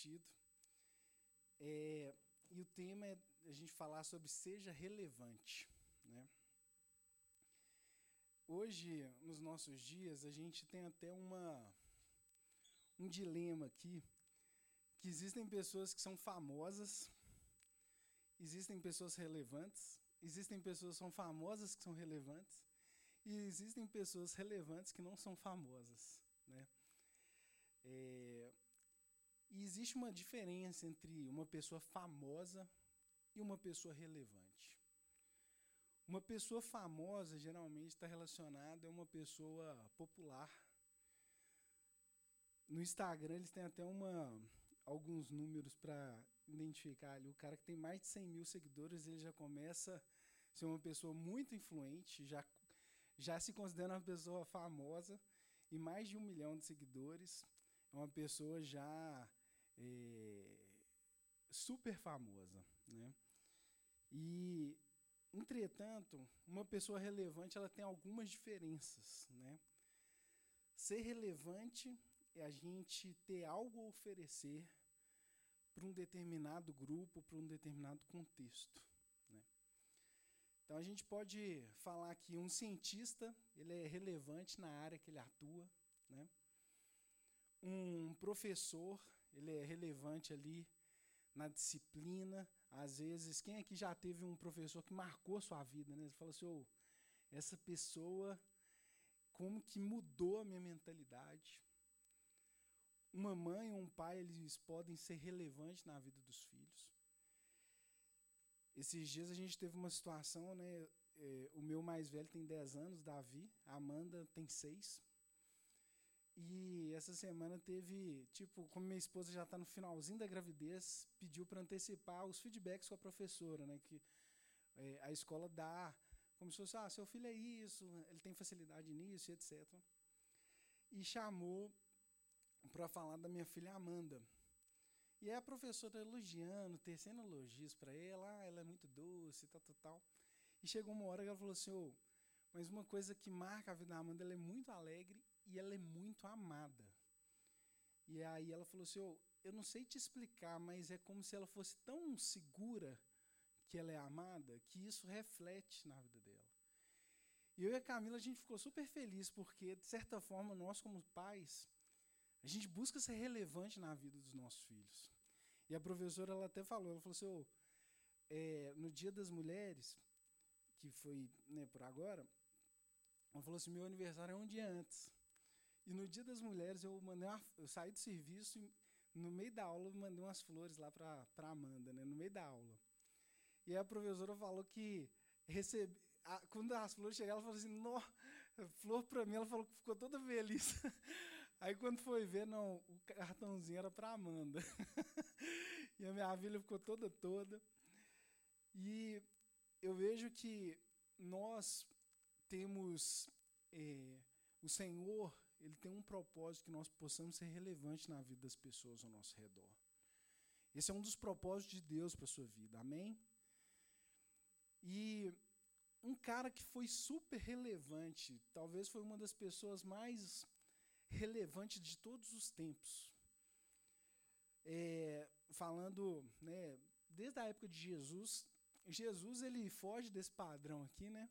sentido. É, e o tema é a gente falar sobre seja relevante. Né? Hoje, nos nossos dias, a gente tem até uma, um dilema aqui, que existem pessoas que são famosas, existem pessoas relevantes, existem pessoas que são famosas que são relevantes, e existem pessoas relevantes que não são famosas. Né? É, e existe uma diferença entre uma pessoa famosa e uma pessoa relevante. Uma pessoa famosa geralmente está relacionada a uma pessoa popular. No Instagram eles têm até uma, alguns números para identificar ali. O cara que tem mais de 100 mil seguidores, ele já começa a ser uma pessoa muito influente, já, já se considera uma pessoa famosa, e mais de um milhão de seguidores. É uma pessoa já é, super famosa. Né? E, entretanto, uma pessoa relevante ela tem algumas diferenças. Né? Ser relevante é a gente ter algo a oferecer para um determinado grupo, para um determinado contexto. Né? Então a gente pode falar que um cientista ele é relevante na área que ele atua, né? Um professor ele é relevante ali na disciplina. Às vezes, quem aqui já teve um professor que marcou sua vida, né? Você fala assim, oh, essa pessoa, como que mudou a minha mentalidade. Uma mãe ou um pai, eles podem ser relevantes na vida dos filhos. Esses dias a gente teve uma situação, né? É, o meu mais velho tem 10 anos, Davi, a Amanda tem 6. E essa semana teve, tipo, como minha esposa já está no finalzinho da gravidez, pediu para antecipar os feedbacks com a professora, né? Que é, a escola dá, como se fosse, ah, seu filho é isso, ele tem facilidade nisso, etc. E chamou para falar da minha filha Amanda. E aí a professora elogiando, tecendo elogios para ela, ah, ela é muito doce, tal, tal, tal. E chegou uma hora que ela falou assim, oh, mas uma coisa que marca a vida da Amanda, ela é muito alegre e ela é muito amada. E aí ela falou assim: oh, eu não sei te explicar, mas é como se ela fosse tão segura que ela é amada que isso reflete na vida dela. E eu e a Camila a gente ficou super feliz porque de certa forma nós como pais a gente busca ser relevante na vida dos nossos filhos. E a professora ela até falou, ela falou assim, oh, é, no Dia das Mulheres, que foi né, por agora, ela falou assim, meu aniversário é um dia antes. E no Dia das Mulheres eu mandei uma, eu saí do serviço e no meio da aula eu mandei umas flores lá para Amanda, né, no meio da aula. E a professora falou que recebe, a, quando as flores chegaram, ela falou assim: "Nó, flor para mim". Ela falou que ficou toda feliz. Aí quando foi ver, não, o cartãozinho era para Amanda. e a minha filha ficou toda toda. E eu vejo que nós temos é, o Senhor ele tem um propósito que nós possamos ser relevantes na vida das pessoas ao nosso redor. Esse é um dos propósitos de Deus para a sua vida, amém? E um cara que foi super relevante, talvez foi uma das pessoas mais relevantes de todos os tempos. É, falando, né, desde a época de Jesus, Jesus ele foge desse padrão aqui, né?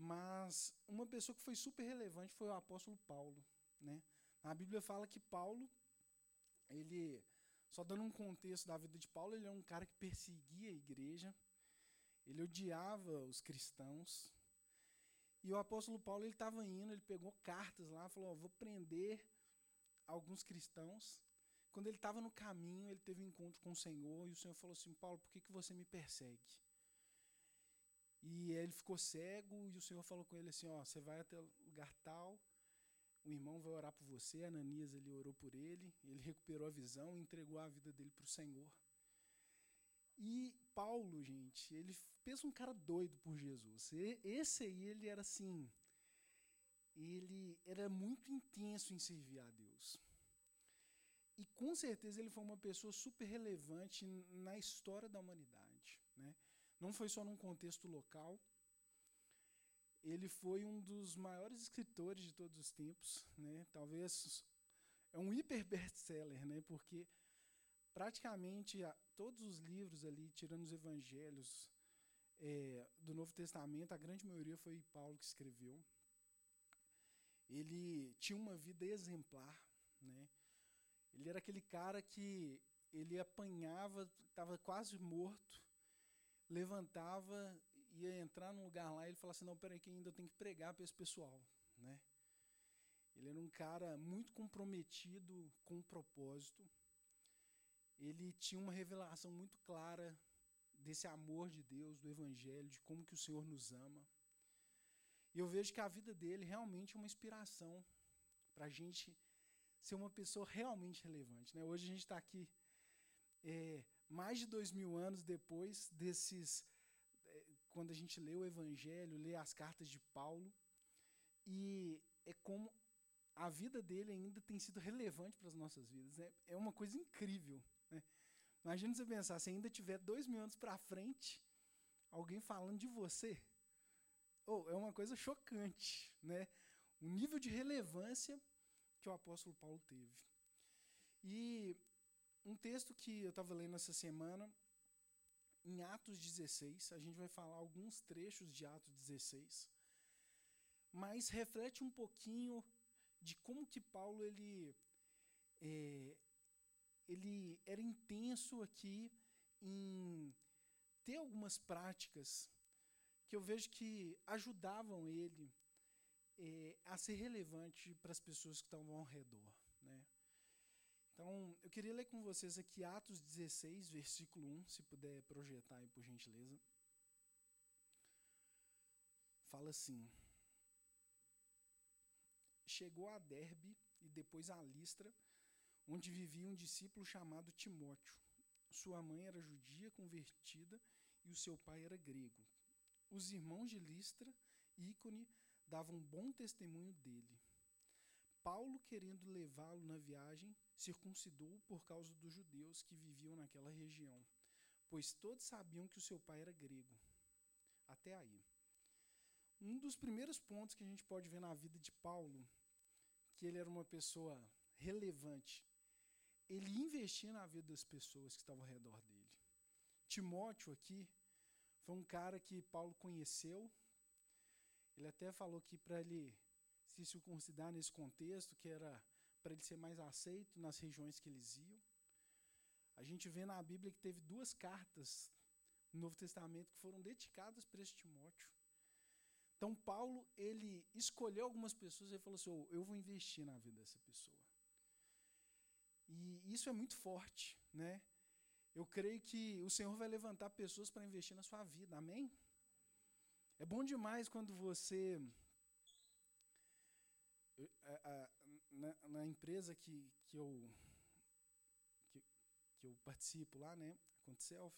Mas uma pessoa que foi super relevante foi o apóstolo Paulo. Né? A Bíblia fala que Paulo, ele, só dando um contexto da vida de Paulo, ele é um cara que perseguia a igreja, ele odiava os cristãos. E o apóstolo Paulo ele estava indo, ele pegou cartas lá, falou: oh, vou prender alguns cristãos. Quando ele estava no caminho, ele teve um encontro com o Senhor e o Senhor falou assim: Paulo, por que, que você me persegue? E ele ficou cego e o Senhor falou com ele assim, ó, você vai até lugar tal, o irmão vai orar por você, Ananias ele orou por ele, ele recuperou a visão e entregou a vida dele para o Senhor. E Paulo, gente, ele pensa um cara doido por Jesus. Esse aí, ele era assim, ele era muito intenso em servir a Deus. E com certeza ele foi uma pessoa super relevante na história da humanidade. Né? Não foi só num contexto local. Ele foi um dos maiores escritores de todos os tempos, né? Talvez é um hiper best-seller, né? Porque praticamente a, todos os livros ali, tirando os evangelhos é, do Novo Testamento, a grande maioria foi Paulo que escreveu. Ele tinha uma vida exemplar, né? Ele era aquele cara que ele apanhava, estava quase morto, levantava, ia entrar num lugar lá e ele falava assim, não, peraí que ainda tem que pregar para esse pessoal, né? Ele era um cara muito comprometido com o propósito. Ele tinha uma revelação muito clara desse amor de Deus, do Evangelho, de como que o Senhor nos ama. E eu vejo que a vida dele realmente é uma inspiração para a gente ser uma pessoa realmente relevante. Né? Hoje a gente está aqui é, mais de dois mil anos depois desses, é, quando a gente lê o Evangelho, lê as cartas de Paulo, e é como a vida dele ainda tem sido relevante para as nossas vidas. É, é uma coisa incrível. Né? Imagina você pensar, se ainda tiver dois mil anos para frente, alguém falando de você. Oh, é uma coisa chocante, né? O nível de relevância que o apóstolo Paulo teve. E um texto que eu estava lendo essa semana, em Atos 16, a gente vai falar alguns trechos de Atos 16, mas reflete um pouquinho de como que Paulo ele é, ele era intenso aqui em ter algumas práticas que eu vejo que ajudavam ele é, a ser relevante para as pessoas que estavam ao redor. Né? Então, eu queria ler com vocês aqui Atos 16, versículo 1, se puder projetar aí, por gentileza. Fala assim: Chegou a Derbe e depois a Listra, onde vivia um discípulo chamado Timóteo. Sua mãe era judia convertida e o seu pai era grego. Os irmãos de Listra, Ícone, davam bom testemunho dele. Paulo, querendo levá-lo na viagem, circuncidou por causa dos judeus que viviam naquela região, pois todos sabiam que o seu pai era grego. Até aí. Um dos primeiros pontos que a gente pode ver na vida de Paulo, que ele era uma pessoa relevante, ele investia na vida das pessoas que estavam ao redor dele. Timóteo aqui foi um cara que Paulo conheceu. Ele até falou que para ele se circuncidar nesse contexto, que era para ele ser mais aceito nas regiões que eles iam. A gente vê na Bíblia que teve duas cartas no Novo Testamento que foram dedicadas para esse Timóteo. Então Paulo, ele escolheu algumas pessoas e falou assim: oh, eu vou investir na vida dessa pessoa. E isso é muito forte, né? Eu creio que o Senhor vai levantar pessoas para investir na sua vida. Amém? É bom demais quando você na, na, empresa que, que, eu, que, que eu participo lá, né, a Self,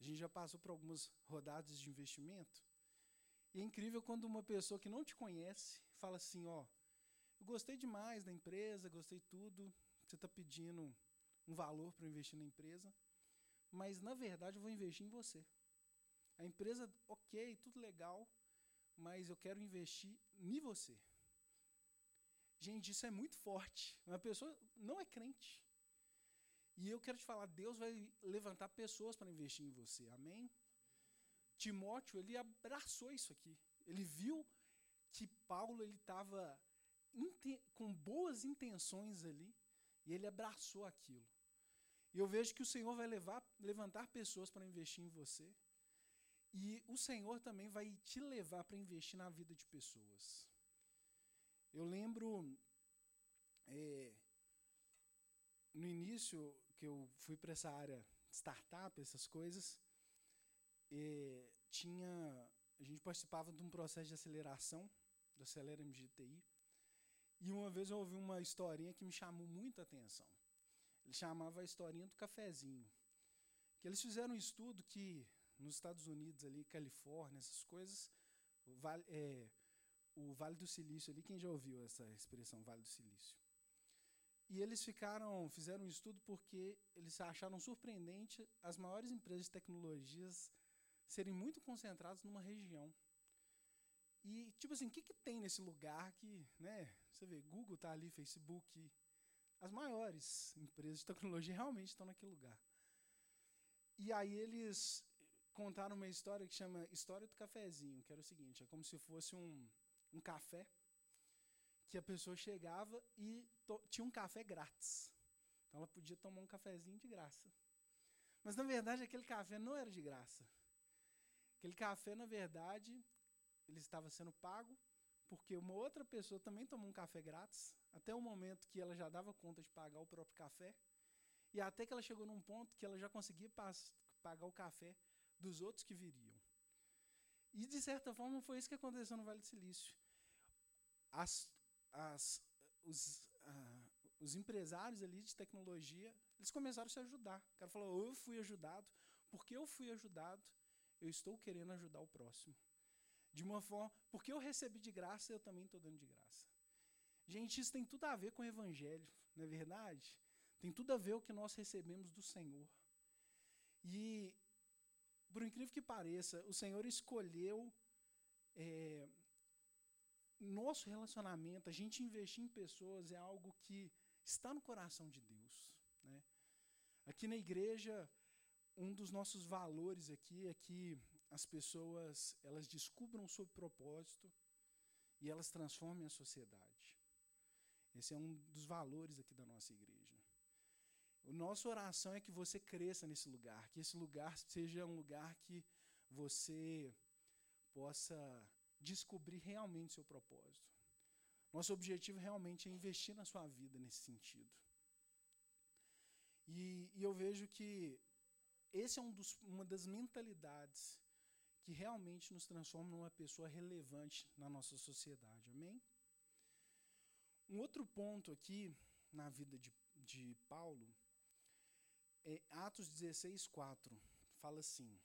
a gente já passou por algumas rodadas de investimento. E é incrível quando uma pessoa que não te conhece fala assim, ó, eu gostei demais da empresa, gostei tudo, você está pedindo um valor para investir na empresa, mas na verdade eu vou investir em você. A empresa, ok, tudo legal, mas eu quero investir em você. Gente, isso é muito forte. Uma pessoa não é crente. E eu quero te falar, Deus vai levantar pessoas para investir em você. Amém? Timóteo, ele abraçou isso aqui. Ele viu que Paulo ele estava com boas intenções ali e ele abraçou aquilo. E eu vejo que o Senhor vai levar, levantar pessoas para investir em você. E o Senhor também vai te levar para investir na vida de pessoas. Eu lembro é, no início que eu fui para essa área startup, essas coisas, é, tinha a gente participava de um processo de aceleração do Acelera MGTI. E uma vez eu ouvi uma historinha que me chamou muita atenção. Ele chamava a historinha do cafezinho. Que eles fizeram um estudo que nos Estados Unidos ali, Califórnia, essas coisas, vale, é, o Vale do Silício ali, quem já ouviu essa expressão Vale do Silício? E eles ficaram, fizeram um estudo porque eles acharam surpreendente as maiores empresas de tecnologias serem muito concentradas numa região. E, tipo assim, o que, que tem nesse lugar que, né? Você vê, Google tá ali, Facebook, as maiores empresas de tecnologia realmente estão naquele lugar. E aí eles contaram uma história que chama História do Cafezinho, que era o seguinte, é como se fosse um, um café que a pessoa chegava e tinha um café grátis. Então ela podia tomar um cafezinho de graça. Mas na verdade aquele café não era de graça. Aquele café, na verdade, ele estava sendo pago porque uma outra pessoa também tomou um café grátis, até o momento que ela já dava conta de pagar o próprio café, e até que ela chegou num ponto que ela já conseguia pagar o café dos outros que viriam. E, de certa forma, foi isso que aconteceu no Vale do Silício. As, as, os, uh, os empresários ali de tecnologia, eles começaram a se ajudar. O cara falou, eu fui ajudado, porque eu fui ajudado, eu estou querendo ajudar o próximo. De uma forma, porque eu recebi de graça, eu também estou dando de graça. Gente, isso tem tudo a ver com o evangelho, não é verdade? Tem tudo a ver com o que nós recebemos do Senhor. E por incrível que pareça, o Senhor escolheu é, nosso relacionamento, a gente investir em pessoas é algo que está no coração de Deus. Né? Aqui na igreja, um dos nossos valores aqui é que as pessoas elas descubram o seu propósito e elas transformem a sociedade. Esse é um dos valores aqui da nossa igreja. A nossa oração é que você cresça nesse lugar, que esse lugar seja um lugar que você possa descobrir realmente seu propósito. Nosso objetivo realmente é investir na sua vida nesse sentido. E, e eu vejo que esse é um dos, uma das mentalidades que realmente nos transforma numa pessoa relevante na nossa sociedade. Amém? Um outro ponto aqui na vida de, de Paulo é, Atos 16, 4, fala assim: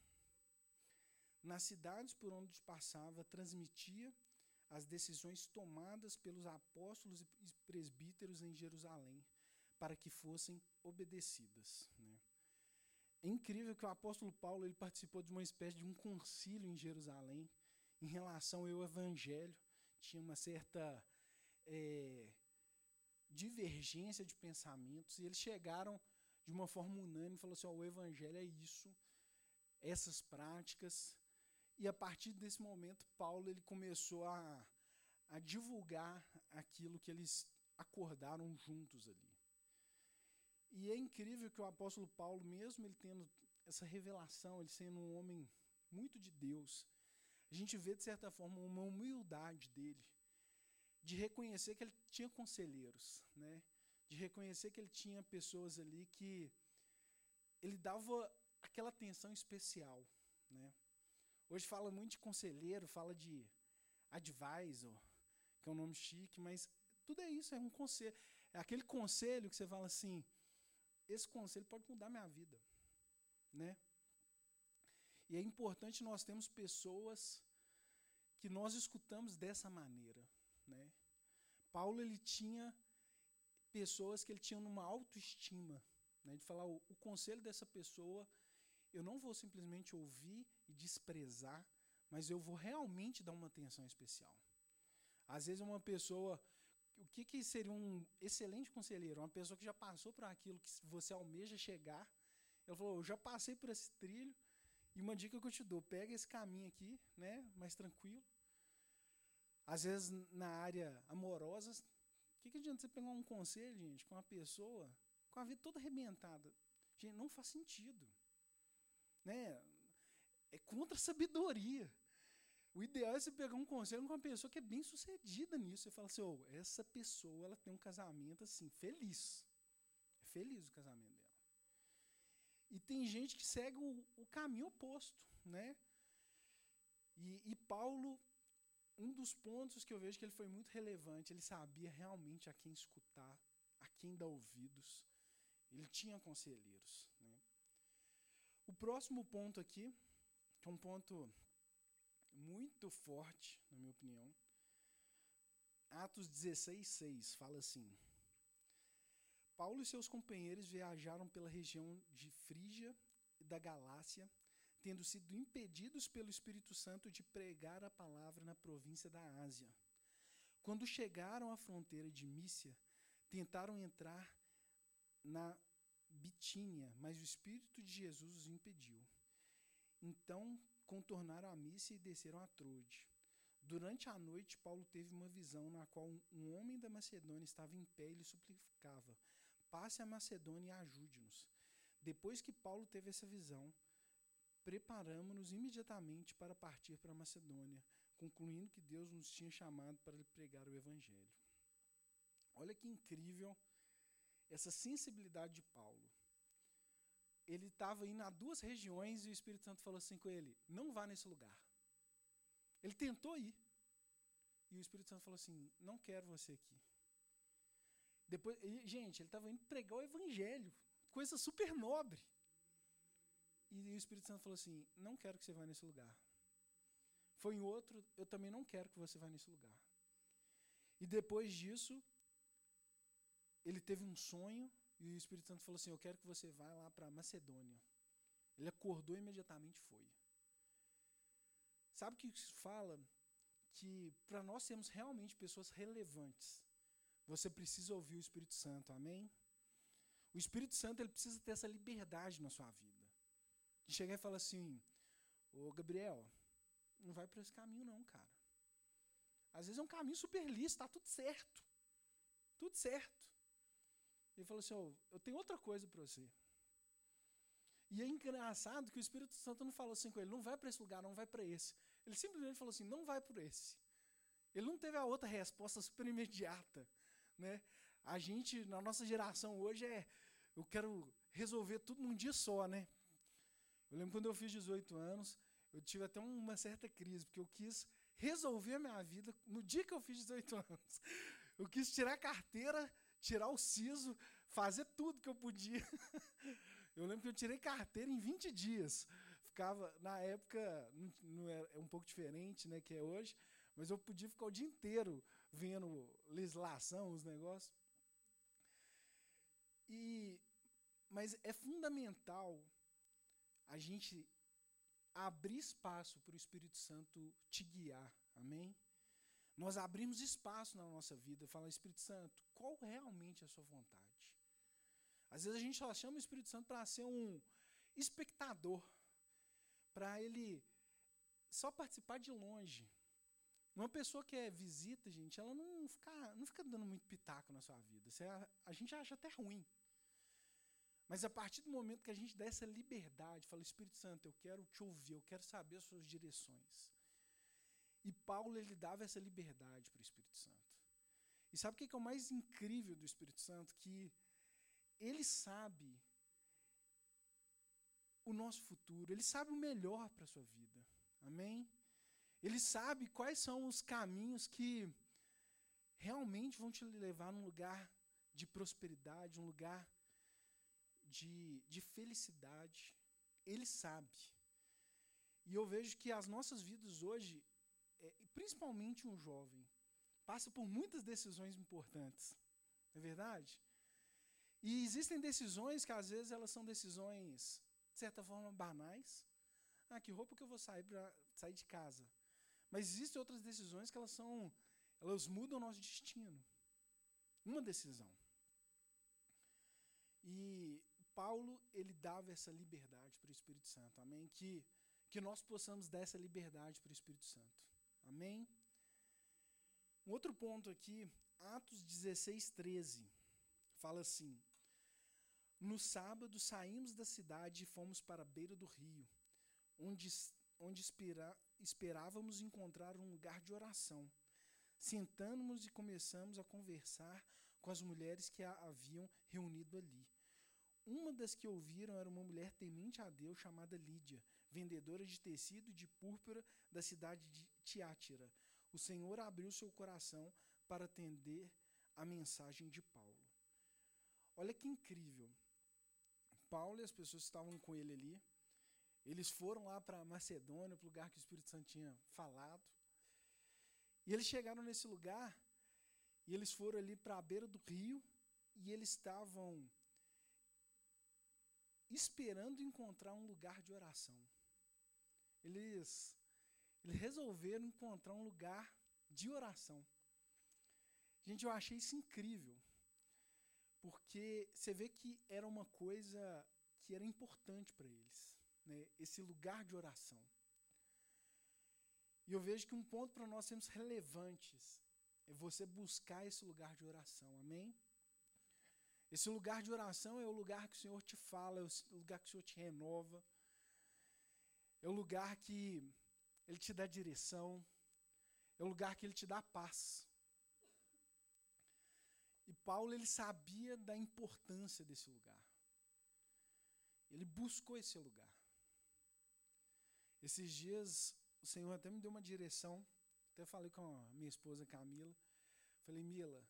Nas cidades por onde passava, transmitia as decisões tomadas pelos apóstolos e presbíteros em Jerusalém, para que fossem obedecidas. Né? É incrível que o apóstolo Paulo ele participou de uma espécie de um concílio em Jerusalém em relação ao evangelho. Tinha uma certa é, divergência de pensamentos, e eles chegaram de uma forma unânime, falou assim: ó, o evangelho é isso, essas práticas. E a partir desse momento, Paulo ele começou a, a divulgar aquilo que eles acordaram juntos ali. E é incrível que o apóstolo Paulo, mesmo ele tendo essa revelação, ele sendo um homem muito de Deus, a gente vê, de certa forma, uma humildade dele, de reconhecer que ele tinha conselheiros, né? de reconhecer que ele tinha pessoas ali que ele dava aquela atenção especial, né? Hoje fala muito de conselheiro, fala de advisor, que é um nome chique, mas tudo é isso, é um conselho. É aquele conselho que você fala assim, esse conselho pode mudar minha vida, né? E é importante nós termos pessoas que nós escutamos dessa maneira, né? Paulo ele tinha pessoas que ele tinha uma autoestima, né, de falar o, o conselho dessa pessoa, eu não vou simplesmente ouvir e desprezar, mas eu vou realmente dar uma atenção especial. Às vezes uma pessoa, o que, que seria um excelente conselheiro? Uma pessoa que já passou por aquilo que você almeja chegar. Ele falou, eu já passei por esse trilho, e uma dica que eu te dou, pega esse caminho aqui, né, mais tranquilo. Às vezes na área amorosa, o que, que adianta você pegar um conselho, gente, com uma pessoa com a vida toda arrebentada? Gente, não faz sentido. Né? É contra a sabedoria. O ideal é você pegar um conselho com uma pessoa que é bem sucedida nisso. Você fala assim, oh, essa pessoa ela tem um casamento assim, feliz. É feliz o casamento dela. E tem gente que segue o, o caminho oposto, né? E, e Paulo um dos pontos que eu vejo que ele foi muito relevante, ele sabia realmente a quem escutar, a quem dar ouvidos. Ele tinha conselheiros. Né? O próximo ponto aqui, é um ponto muito forte, na minha opinião, Atos 16, 6, fala assim: Paulo e seus companheiros viajaram pela região de Frígia e da Galácia, tendo sido impedidos pelo Espírito Santo de pregar a palavra na província da Ásia. Quando chegaram à fronteira de Mícia, tentaram entrar na Bitínia, mas o Espírito de Jesus os impediu. Então contornaram a missa e desceram a Trode. Durante a noite, Paulo teve uma visão na qual um homem da Macedônia estava em pé e lhe suplicava: Passe a Macedônia e ajude-nos. Depois que Paulo teve essa visão, preparamos-nos imediatamente para partir para a Macedônia, concluindo que Deus nos tinha chamado para pregar o Evangelho. Olha que incrível essa sensibilidade de Paulo. Ele estava indo a duas regiões e o Espírito Santo falou assim com ele: não vá nesse lugar. Ele tentou ir. E o Espírito Santo falou assim: não quero você aqui. Depois, e, gente, ele estava indo pregar o evangelho, coisa super nobre. E o Espírito Santo falou assim: não quero que você vá nesse lugar. Foi em outro, eu também não quero que você vá nesse lugar. E depois disso, ele teve um sonho e o Espírito Santo falou assim: Eu quero que você vá lá para Macedônia. Ele acordou e imediatamente foi. Sabe o que isso fala? Que para nós sermos realmente pessoas relevantes, você precisa ouvir o Espírito Santo, amém? O Espírito Santo ele precisa ter essa liberdade na sua vida. De chegar e falar assim: Ô Gabriel, não vai para esse caminho, não, cara. Às vezes é um caminho super lícito, tá tudo certo. Tudo certo. Ele falou assim: oh, eu tenho outra coisa para você. E é engraçado que o Espírito Santo não falou assim com ele: não vai para esse lugar, não vai para esse. Ele simplesmente falou assim: não vai por esse. Ele não teve a outra resposta super imediata. Né? A gente, na nossa geração hoje, é: eu quero resolver tudo num dia só. Né? Eu lembro quando eu fiz 18 anos, eu tive até uma certa crise, porque eu quis resolver a minha vida no dia que eu fiz 18 anos. Eu quis tirar a carteira tirar o siso, fazer tudo que eu podia. eu lembro que eu tirei carteira em 20 dias. Ficava, na época, não, é, é um pouco diferente, né, que é hoje, mas eu podia ficar o dia inteiro vendo legislação, os negócios. E, mas é fundamental a gente abrir espaço para o Espírito Santo te guiar, amém? Nós abrimos espaço na nossa vida, falar, Espírito Santo, qual realmente é a sua vontade? Às vezes a gente só chama o Espírito Santo para ser um espectador, para ele só participar de longe. Uma pessoa que é visita, gente, ela não fica, não fica dando muito pitaco na sua vida. A, a gente acha até ruim. Mas a partir do momento que a gente dá essa liberdade, fala, Espírito Santo, eu quero te ouvir, eu quero saber as suas direções. E Paulo ele dava essa liberdade para o Espírito Santo. E sabe o que é o mais incrível do Espírito Santo? Que ele sabe o nosso futuro, ele sabe o melhor para a sua vida. Amém? Ele sabe quais são os caminhos que realmente vão te levar num lugar de prosperidade, um lugar de, de felicidade. Ele sabe. E eu vejo que as nossas vidas hoje, é, principalmente um jovem, passa por muitas decisões importantes. Não é verdade? E existem decisões que às vezes elas são decisões, de certa forma, banais. Ah, que roupa que eu vou sair para sair de casa? Mas existem outras decisões que elas são, elas mudam o nosso destino. Uma decisão. E Paulo, ele dava essa liberdade para o Espírito Santo. Amém? Que, que nós possamos dar essa liberdade para o Espírito Santo. Amém? Um outro ponto aqui, Atos 16, 13, fala assim: No sábado saímos da cidade e fomos para a beira do rio, onde, onde espera, esperávamos encontrar um lugar de oração. Sentamos e começamos a conversar com as mulheres que a haviam reunido ali. Uma das que ouviram era uma mulher temente a Deus chamada Lídia, vendedora de tecido de púrpura da cidade de Tiátira. O Senhor abriu seu coração para atender a mensagem de Paulo. Olha que incrível. Paulo e as pessoas que estavam com ele ali, eles foram lá para Macedônia, para o lugar que o Espírito Santo tinha falado. E eles chegaram nesse lugar, e eles foram ali para a beira do rio, e eles estavam esperando encontrar um lugar de oração. Eles, eles resolveram encontrar um lugar de oração. Gente, eu achei isso incrível. porque você vê que era uma coisa que era importante para eles, né? esse lugar de oração. E eu vejo que um ponto para nós sermos relevantes é você buscar esse lugar de oração, amém? Esse lugar de oração é o lugar que o Senhor te fala, é o lugar que o Senhor te renova, é o lugar que Ele te dá direção, é o lugar que Ele te dá paz. E Paulo ele sabia da importância desse lugar. Ele buscou esse lugar. Esses dias o Senhor até me deu uma direção. Até falei com a minha esposa Camila. Falei, Mila,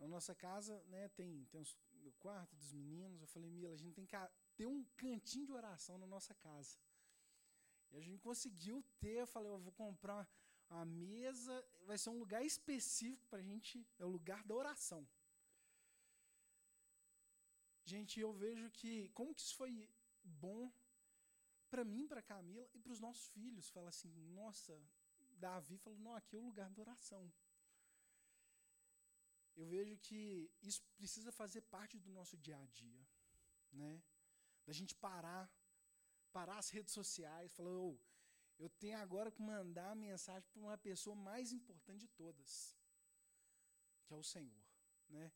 na nossa casa, né, tem, tem os, o quarto dos meninos. Eu falei, Mila, a gente tem que ter um cantinho de oração na nossa casa. E a gente conseguiu ter. Eu falei, eu vou comprar a mesa vai ser um lugar específico para a gente, é o lugar da oração. Gente, eu vejo que, como que isso foi bom para mim, para Camila e para os nossos filhos. Fala assim, nossa, Davi falou, não, aqui é o lugar da oração. Eu vejo que isso precisa fazer parte do nosso dia a dia, né? Da gente parar, parar as redes sociais, falar, oh, eu tenho agora que mandar a mensagem para uma pessoa mais importante de todas, que é o Senhor. Né?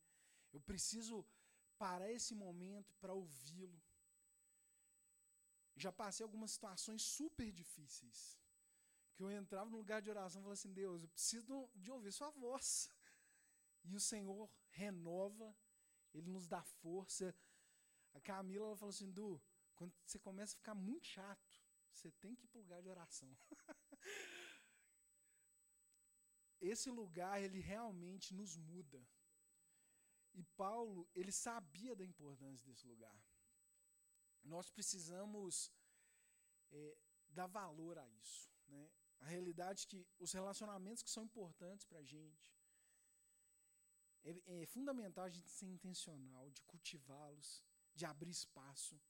Eu preciso parar esse momento para ouvi-lo. Já passei algumas situações super difíceis. Que eu entrava no lugar de oração e falava assim: Deus, eu preciso de ouvir Sua voz. E o Senhor renova, Ele nos dá força. A Camila ela falou assim: Du, quando você começa a ficar muito chato, você tem que ir para o lugar de oração. Esse lugar, ele realmente nos muda. E Paulo, ele sabia da importância desse lugar. Nós precisamos é, dar valor a isso. Né? A realidade é que os relacionamentos que são importantes para a gente, é, é fundamental a gente ser intencional, de cultivá-los, de abrir espaço.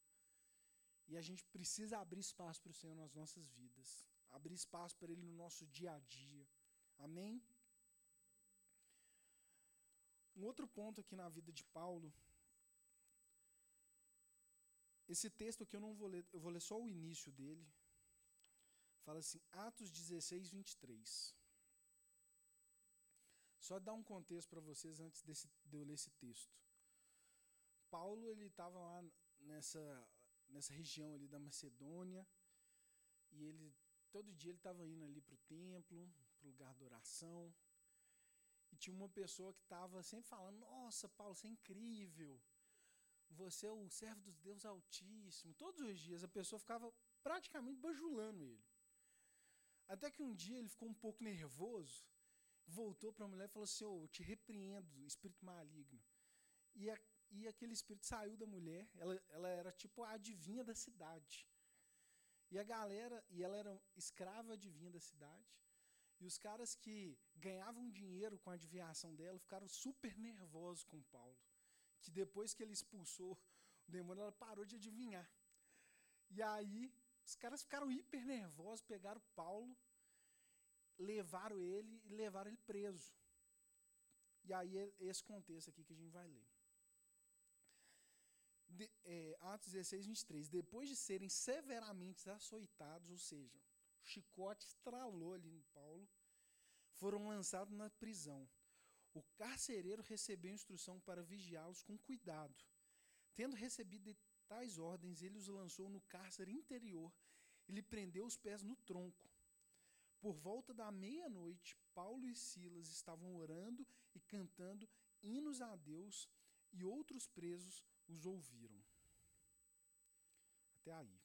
E a gente precisa abrir espaço para o Senhor nas nossas vidas, abrir espaço para Ele no nosso dia a dia. Amém? Um outro ponto aqui na vida de Paulo. Esse texto aqui eu não vou ler, eu vou ler só o início dele. Fala assim, Atos 16, 23. Só dar um contexto para vocês antes desse, de eu ler esse texto. Paulo ele estava lá nessa nessa região ali da Macedônia. E ele todo dia ele estava indo ali para o templo, para o lugar da oração. E tinha uma pessoa que estava sempre falando: Nossa, Paulo, você é incrível. Você é o servo dos Deus Altíssimo. Todos os dias a pessoa ficava praticamente bajulando ele. Até que um dia ele ficou um pouco nervoso, voltou para a mulher e falou assim: oh, Eu te repreendo, espírito maligno. E a, e aquele espírito saiu da mulher, ela, ela era tipo a adivinha da cidade. E a galera, e ela era escrava adivinha da cidade. E os caras que ganhavam dinheiro com a adivinhação dela ficaram super nervosos com Paulo. Que depois que ele expulsou o demônio, ela parou de adivinhar. E aí, os caras ficaram hiper nervosos, pegaram Paulo, levaram ele e levaram ele preso. E aí é esse contexto aqui que a gente vai ler de, é, Atos 16, 23. Depois de serem severamente açoitados, ou seja, o chicote estralou ali em Paulo, foram lançados na prisão. O carcereiro recebeu instrução para vigiá-los com cuidado. Tendo recebido tais ordens, ele os lançou no cárcere interior e lhe prendeu os pés no tronco. Por volta da meia-noite, Paulo e Silas estavam orando e cantando hinos a Deus, e outros presos os ouviram. Até aí.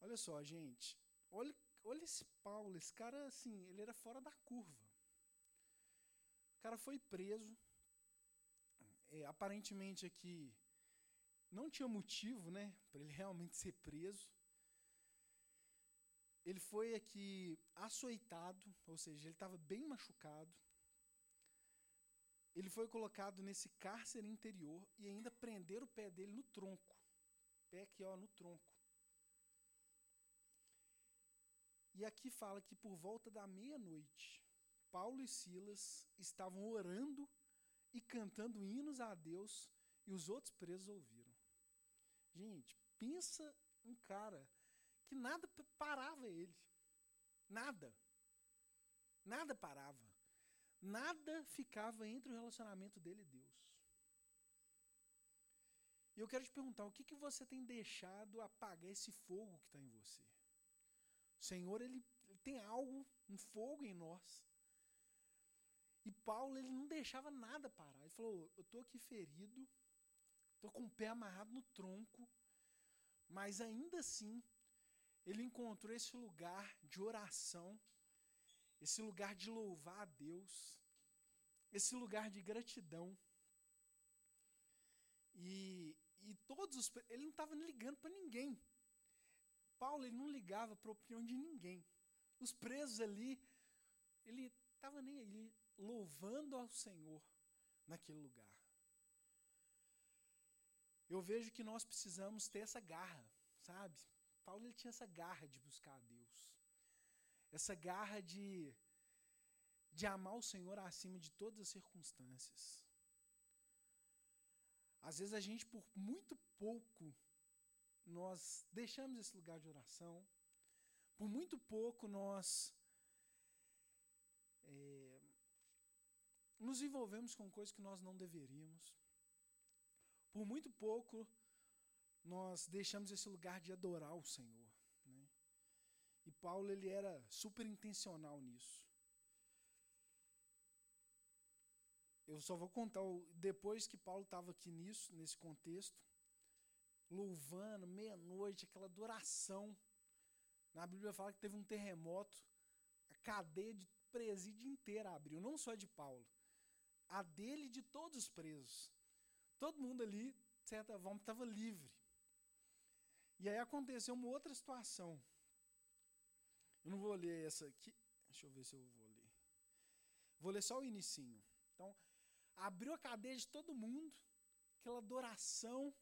Olha só, gente. Olha, olha esse Paulo, esse cara, assim, ele era fora da curva. O cara foi preso. É, aparentemente aqui não tinha motivo, né, para ele realmente ser preso. Ele foi aqui açoitado, ou seja, ele estava bem machucado ele foi colocado nesse cárcere interior e ainda prenderam o pé dele no tronco. Pé aqui, ó, no tronco. E aqui fala que por volta da meia-noite, Paulo e Silas estavam orando e cantando hinos a Deus, e os outros presos ouviram. Gente, pensa um cara que nada parava ele. Nada. Nada parava. Nada ficava entre o relacionamento dele e Deus. E eu quero te perguntar: o que, que você tem deixado apagar esse fogo que está em você? O Senhor, ele, ele tem algo, um fogo em nós. E Paulo, ele não deixava nada parar. Ele falou: Eu estou aqui ferido, estou com o pé amarrado no tronco, mas ainda assim, ele encontrou esse lugar de oração, esse lugar de louvar a Deus, esse lugar de gratidão. E, e todos os. Ele não estava ligando para ninguém. Paulo ele não ligava para a opinião de ninguém. Os presos ali, ele estava nem aí, louvando ao Senhor naquele lugar. Eu vejo que nós precisamos ter essa garra, sabe? Paulo ele tinha essa garra de buscar a Deus. Essa garra de, de amar o Senhor acima de todas as circunstâncias. Às vezes a gente, por muito pouco, nós deixamos esse lugar de oração. Por muito pouco nós é, nos envolvemos com coisas que nós não deveríamos. Por muito pouco nós deixamos esse lugar de adorar o Senhor. Né? E Paulo ele era super intencional nisso. Eu só vou contar depois que Paulo estava aqui nisso, nesse contexto, louvando, meia-noite, aquela adoração. Na Bíblia fala que teve um terremoto, a cadeia de presídio inteira abriu, não só de Paulo, a dele de todos os presos. Todo mundo ali, de certa forma, estava livre. E aí aconteceu uma outra situação. Eu não vou ler essa aqui. Deixa eu ver se eu vou ler. Vou ler só o inicinho. Então, abriu a cadeia de todo mundo, aquela adoração.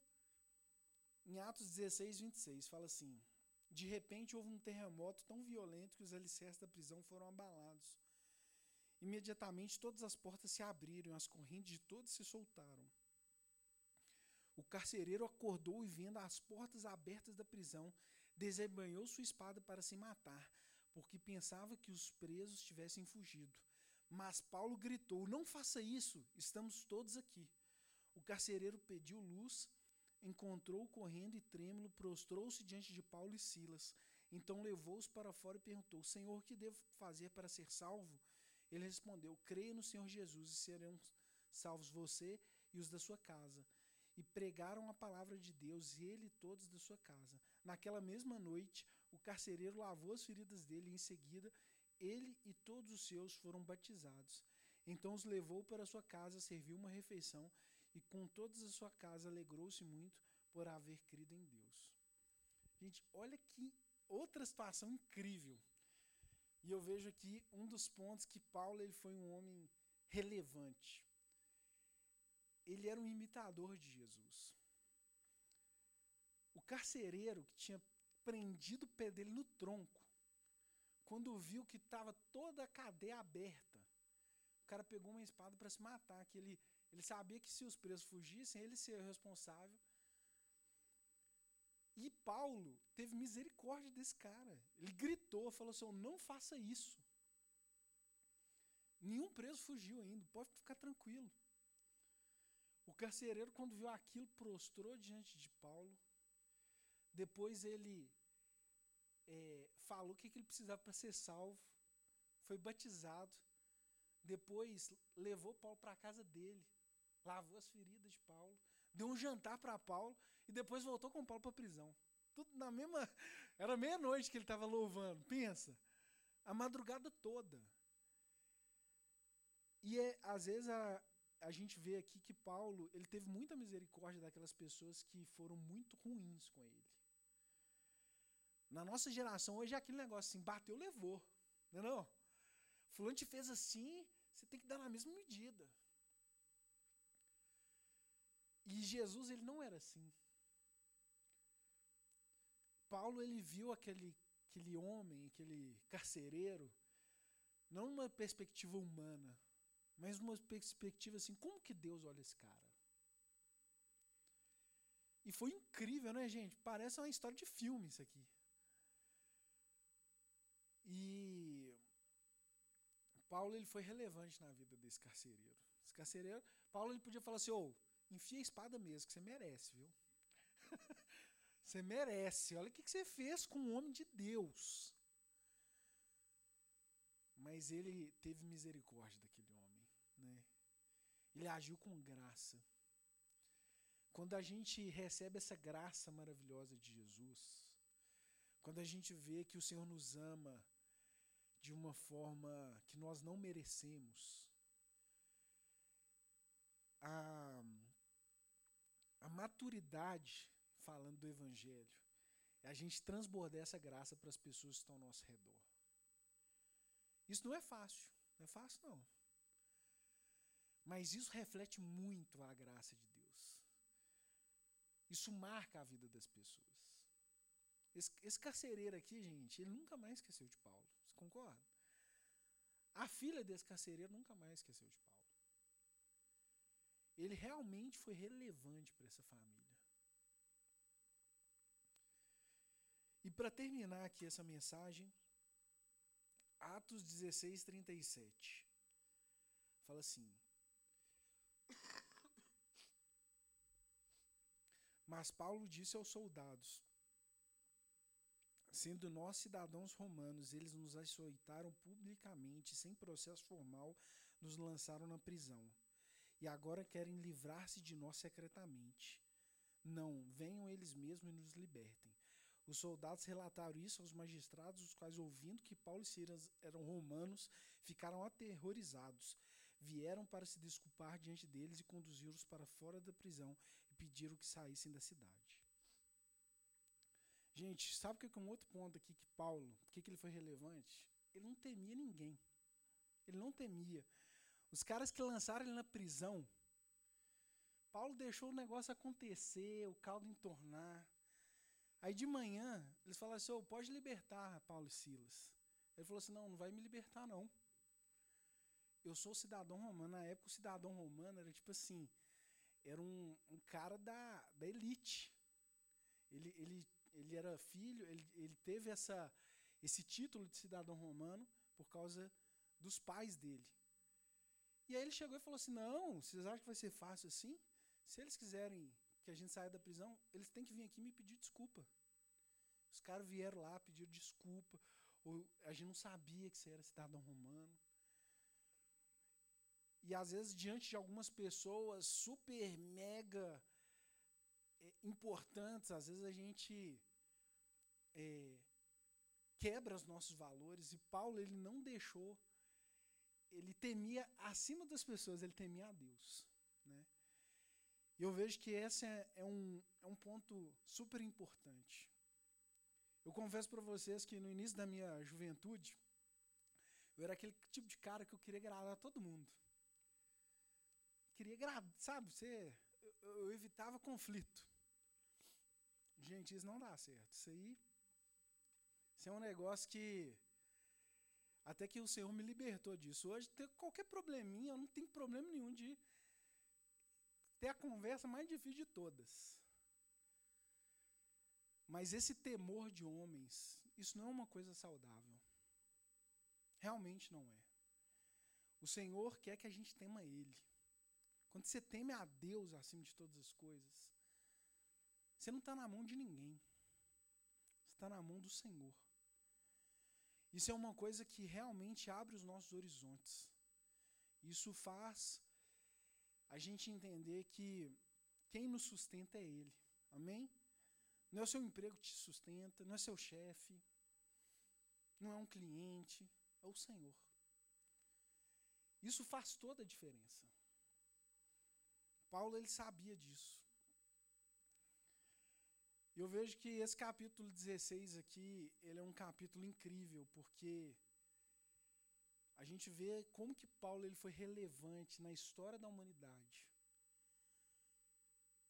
Em Atos 16, 26, fala assim: De repente houve um terremoto tão violento que os alicerces da prisão foram abalados. Imediatamente todas as portas se abriram as correntes de todos se soltaram. O carcereiro acordou e, vendo as portas abertas da prisão, desembanhou sua espada para se matar, porque pensava que os presos tivessem fugido. Mas Paulo gritou: Não faça isso, estamos todos aqui. O carcereiro pediu luz, encontrou-o correndo e trêmulo, prostrou-se diante de Paulo e Silas. Então levou-os para fora e perguntou: Senhor, que devo fazer para ser salvo? Ele respondeu: Creia no Senhor Jesus e serão salvos você e os da sua casa e pregaram a palavra de Deus, ele e todos da sua casa. Naquela mesma noite, o carcereiro lavou as feridas dele e, em seguida, ele e todos os seus foram batizados. Então os levou para sua casa, serviu uma refeição e, com todos a sua casa, alegrou-se muito por haver crido em Deus. Gente, olha que outra situação incrível. E eu vejo aqui um dos pontos que Paulo ele foi um homem relevante ele era um imitador de Jesus. O carcereiro que tinha prendido o pé dele no tronco, quando viu que estava toda a cadeia aberta, o cara pegou uma espada para se matar, que ele, ele sabia que se os presos fugissem, ele seria o responsável. E Paulo teve misericórdia desse cara. Ele gritou, falou assim: não faça isso. Nenhum preso fugiu ainda, pode ficar tranquilo. O carcereiro, quando viu aquilo, prostrou diante de Paulo. Depois ele é, falou o que, ele precisava para ser salvo. Foi batizado. Depois levou Paulo para a casa dele. Lavou as feridas de Paulo. Deu um jantar para Paulo. E depois voltou com Paulo para a prisão. Tudo na mesma. Era meia-noite que ele estava louvando. Pensa. A madrugada toda. E é, às vezes a, a gente vê aqui que Paulo ele teve muita misericórdia daquelas pessoas que foram muito ruins com ele. Na nossa geração hoje é aquele negócio assim, bateu, levou. Não é não? Fulano te fez assim, você tem que dar na mesma medida. E Jesus ele não era assim. Paulo ele viu aquele aquele homem, aquele carcereiro, não numa perspectiva humana, mas numa perspectiva assim, como que Deus olha esse cara? E foi incrível, né, gente? Parece uma história de filme isso aqui. E Paulo ele foi relevante na vida desse carcereiro. Esse carcereiro, Paulo ele podia falar assim: "Ô, oh, enfia a espada mesmo, que você merece, viu? você merece. Olha o que você fez com um homem de Deus." Mas ele teve misericórdia daquele? Ele agiu com graça. Quando a gente recebe essa graça maravilhosa de Jesus, quando a gente vê que o Senhor nos ama de uma forma que nós não merecemos, a, a maturidade, falando do Evangelho, é a gente transbordar essa graça para as pessoas que estão ao nosso redor. Isso não é fácil, não é fácil não. Mas isso reflete muito a graça de Deus. Isso marca a vida das pessoas. Esse, esse carcereiro aqui, gente, ele nunca mais esqueceu de Paulo. Você concorda? A filha desse carcereiro nunca mais esqueceu de Paulo. Ele realmente foi relevante para essa família. E para terminar aqui essa mensagem, Atos 16, 37. Fala assim: Mas Paulo disse aos soldados: Sendo nós cidadãos romanos, eles nos açoitaram publicamente, sem processo formal, nos lançaram na prisão. E agora querem livrar-se de nós secretamente. Não, venham eles mesmos e nos libertem. Os soldados relataram isso aos magistrados, os quais, ouvindo que Paulo e Silas eram romanos, ficaram aterrorizados. Vieram para se desculpar diante deles e conduziram-os para fora da prisão e pediram que saíssem da cidade. Gente, sabe o que é um outro ponto aqui que Paulo, por que, que ele foi relevante? Ele não temia ninguém. Ele não temia. Os caras que lançaram ele na prisão, Paulo deixou o negócio acontecer, o caldo entornar. Aí de manhã, eles falaram assim: oh, pode libertar Paulo e Silas. Ele falou assim: não, não vai me libertar, não. Eu sou cidadão romano. Na época, o cidadão romano era tipo assim: era um, um cara da, da elite. Ele, ele, ele era filho, ele, ele teve essa, esse título de cidadão romano por causa dos pais dele. E aí ele chegou e falou assim: Não, vocês acham que vai ser fácil assim? Se eles quiserem que a gente saia da prisão, eles têm que vir aqui me pedir desculpa. Os caras vieram lá, pediram desculpa. Ou a gente não sabia que você era cidadão romano. E às vezes, diante de algumas pessoas super, mega é, importantes, às vezes a gente é, quebra os nossos valores. E Paulo, ele não deixou. Ele temia, acima das pessoas, ele temia a Deus. Né? E eu vejo que esse é, é, um, é um ponto super importante. Eu confesso para vocês que no início da minha juventude, eu era aquele tipo de cara que eu queria agradar todo mundo. Queria sabe? Você, eu, eu evitava conflito. Gente, isso não dá certo. Isso aí isso é um negócio que até que o Senhor me libertou disso. Hoje, ter qualquer probleminha, eu não tenho problema nenhum de ter a conversa mais difícil de todas. Mas esse temor de homens, isso não é uma coisa saudável. Realmente não é. O Senhor quer que a gente tema Ele. Quando você teme a Deus acima de todas as coisas, você não está na mão de ninguém. Você está na mão do Senhor. Isso é uma coisa que realmente abre os nossos horizontes. Isso faz a gente entender que quem nos sustenta é Ele. Amém? Não é o seu emprego que te sustenta, não é seu chefe, não é um cliente, é o Senhor. Isso faz toda a diferença. Paulo ele sabia disso. Eu vejo que esse capítulo 16 aqui, ele é um capítulo incrível, porque a gente vê como que Paulo ele foi relevante na história da humanidade.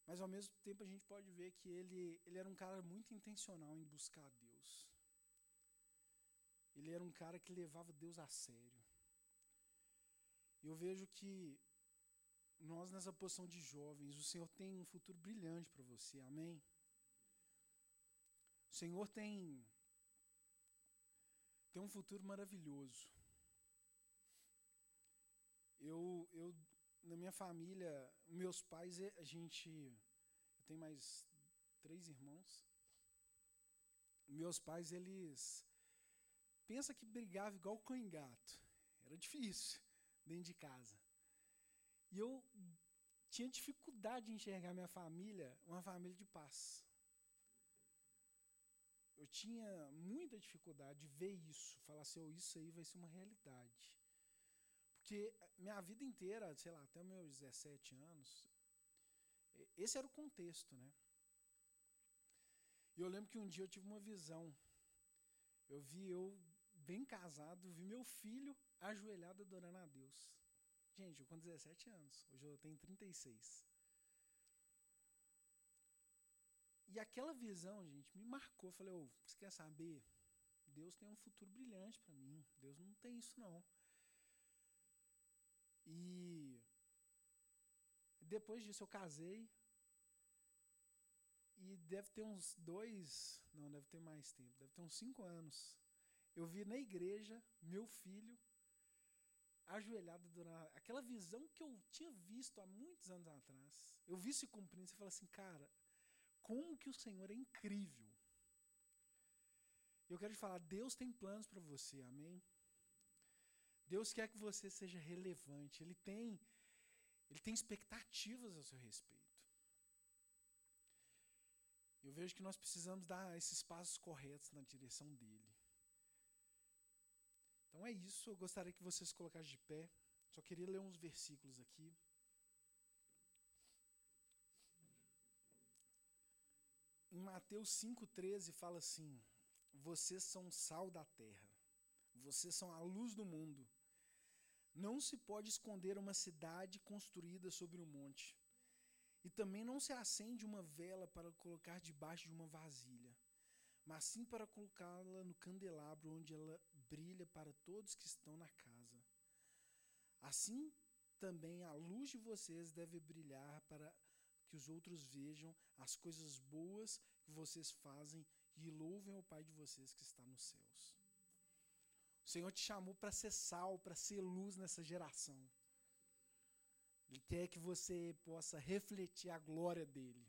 Mas ao mesmo tempo a gente pode ver que ele, ele era um cara muito intencional em buscar Deus. Ele era um cara que levava Deus a sério. Eu vejo que nós, nessa posição de jovens, o Senhor tem um futuro brilhante para você, amém? O Senhor tem, tem um futuro maravilhoso. Eu, eu, na minha família, meus pais, a gente. Eu tenho mais três irmãos. Meus pais, eles. Pensa que brigava igual cão e gato. Era difícil dentro de casa. E eu tinha dificuldade de enxergar minha família uma família de paz. Eu tinha muita dificuldade de ver isso, falar assim, oh, isso aí vai ser uma realidade. Porque minha vida inteira, sei lá, até meus 17 anos, esse era o contexto, né? E eu lembro que um dia eu tive uma visão. Eu vi eu bem casado, vi meu filho ajoelhado adorando a Deus. Gente, eu com 17 anos, hoje eu tenho 36. E aquela visão, gente, me marcou. Eu falei, oh, você quer saber? Deus tem um futuro brilhante para mim. Deus não tem isso, não. E depois disso eu casei. E deve ter uns dois, não, deve ter mais tempo, deve ter uns cinco anos. Eu vi na igreja meu filho ajoelhado aquela visão que eu tinha visto há muitos anos atrás. Eu vi se cumprindo, você fala assim, cara, como que o Senhor é incrível. Eu quero te falar, Deus tem planos para você, amém? Deus quer que você seja relevante, Ele tem, Ele tem expectativas a seu respeito. Eu vejo que nós precisamos dar esses passos corretos na direção dele. Então é isso, eu gostaria que vocês colocassem de pé. Só queria ler uns versículos aqui. Em Mateus 5,13 fala assim: Vocês são sal da terra, vocês são a luz do mundo. Não se pode esconder uma cidade construída sobre um monte. E também não se acende uma vela para colocar debaixo de uma vasilha mas sim para colocá-la no candelabro onde ela brilha para todos que estão na casa. Assim também a luz de vocês deve brilhar para que os outros vejam as coisas boas que vocês fazem e louvem o Pai de vocês que está nos céus. O Senhor te chamou para ser sal, para ser luz nessa geração. Ele quer que você possa refletir a glória dele.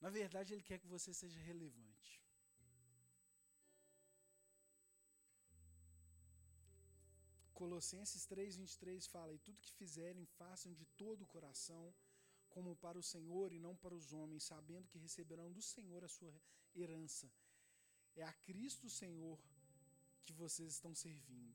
Na verdade, Ele quer que você seja relevante. Colossenses 3,23 fala: E tudo que fizerem, façam de todo o coração, como para o Senhor e não para os homens, sabendo que receberão do Senhor a sua herança. É a Cristo Senhor que vocês estão servindo.